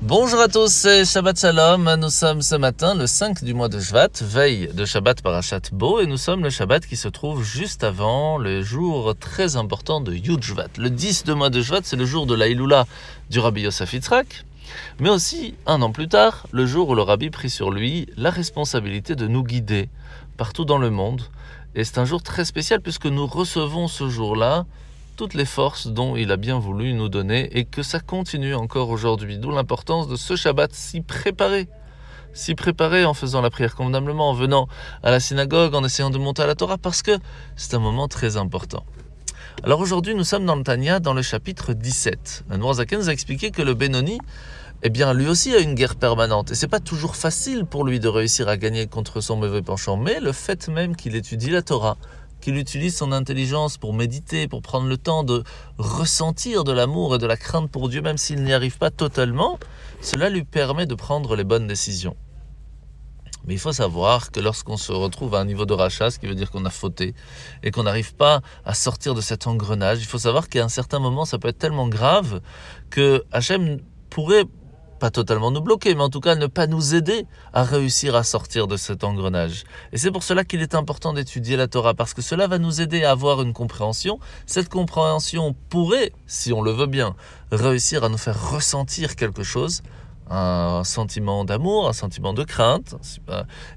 Bonjour à tous, c'est Shabbat Shalom. Nous sommes ce matin le 5 du mois de Shvat, veille de Shabbat Parashat Bo, et nous sommes le Shabbat qui se trouve juste avant le jour très important de Yud Shvat. Le 10 du mois de Shvat, c'est le jour de la Iloula du Rabbi Yosef mais aussi, un an plus tard, le jour où le Rabbi prit sur lui la responsabilité de nous guider partout dans le monde. Et c'est un jour très spécial puisque nous recevons ce jour-là toutes les forces dont il a bien voulu nous donner et que ça continue encore aujourd'hui. D'où l'importance de ce Shabbat s'y préparer. S'y préparer en faisant la prière convenablement, en venant à la synagogue, en essayant de monter à la Torah, parce que c'est un moment très important. Alors aujourd'hui, nous sommes dans le Tanya, dans le chapitre 17. Le Zaken nous a expliqué que le Benoni, eh bien, lui aussi a une guerre permanente. Et c'est pas toujours facile pour lui de réussir à gagner contre son mauvais penchant. Mais le fait même qu'il étudie la Torah, qu'il utilise son intelligence pour méditer, pour prendre le temps de ressentir de l'amour et de la crainte pour Dieu, même s'il n'y arrive pas totalement, cela lui permet de prendre les bonnes décisions. Mais il faut savoir que lorsqu'on se retrouve à un niveau de rachat, ce qui veut dire qu'on a fauté, et qu'on n'arrive pas à sortir de cet engrenage, il faut savoir qu'à un certain moment, ça peut être tellement grave que Hachem pourrait pas totalement nous bloquer, mais en tout cas ne pas nous aider à réussir à sortir de cet engrenage. Et c'est pour cela qu'il est important d'étudier la Torah, parce que cela va nous aider à avoir une compréhension. Cette compréhension pourrait, si on le veut bien, réussir à nous faire ressentir quelque chose, un sentiment d'amour, un sentiment de crainte,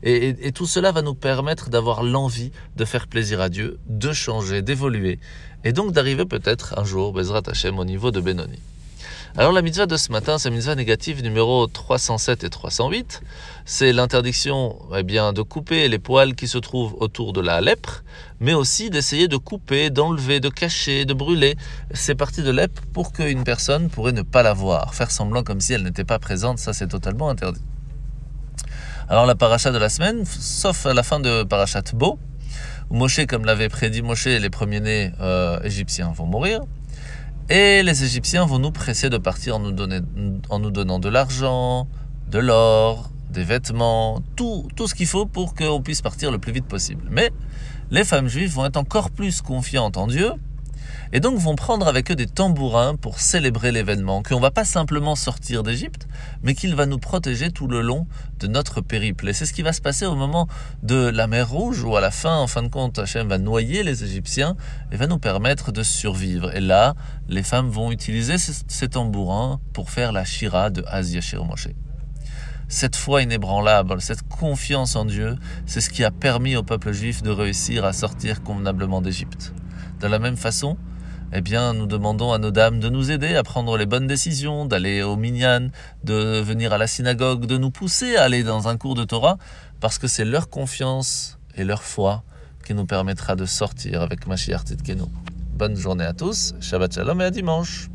et, tout cela va nous permettre d'avoir l'envie de faire plaisir à Dieu, de changer, d'évoluer, et donc d'arriver peut-être un jour, Bezrat Hashem, au niveau de Benoni. Alors la mitzvah de ce matin, c'est la mitzvah négative numéro 307 et 308. C'est l'interdiction eh bien, de couper les poils qui se trouvent autour de la lèpre, mais aussi d'essayer de couper, d'enlever, de cacher, de brûler ces parties de lèpre pour qu'une personne pourrait ne pas la voir. Faire semblant comme si elle n'était pas présente, ça c'est totalement interdit. Alors la paracha de la semaine, sauf à la fin de parachat Bo, où Moshe, comme l'avait prédit Moshe, les premiers-nés euh, égyptiens vont mourir. Et les Égyptiens vont nous presser de partir en nous, en nous donnant de l'argent, de l'or, des vêtements, tout, tout ce qu'il faut pour qu'on puisse partir le plus vite possible. Mais les femmes juives vont être encore plus confiantes en Dieu et donc vont prendre avec eux des tambourins pour célébrer l'événement, qu'on va pas simplement sortir d'Égypte, mais qu'il va nous protéger tout le long de notre périple. Et c'est ce qui va se passer au moment de la mer Rouge, où à la fin, en fin de compte, Hachem va noyer les Égyptiens et va nous permettre de survivre. Et là, les femmes vont utiliser ces tambourins pour faire la shira de Asia Moshe. Cette foi inébranlable, cette confiance en Dieu, c'est ce qui a permis au peuple juif de réussir à sortir convenablement d'Égypte. De la même façon, eh bien, nous demandons à nos dames de nous aider à prendre les bonnes décisions, d'aller au minyan, de venir à la synagogue, de nous pousser à aller dans un cours de Torah, parce que c'est leur confiance et leur foi qui nous permettra de sortir avec Mashiach Tzidkenu. Bonne journée à tous, Shabbat Shalom et à dimanche.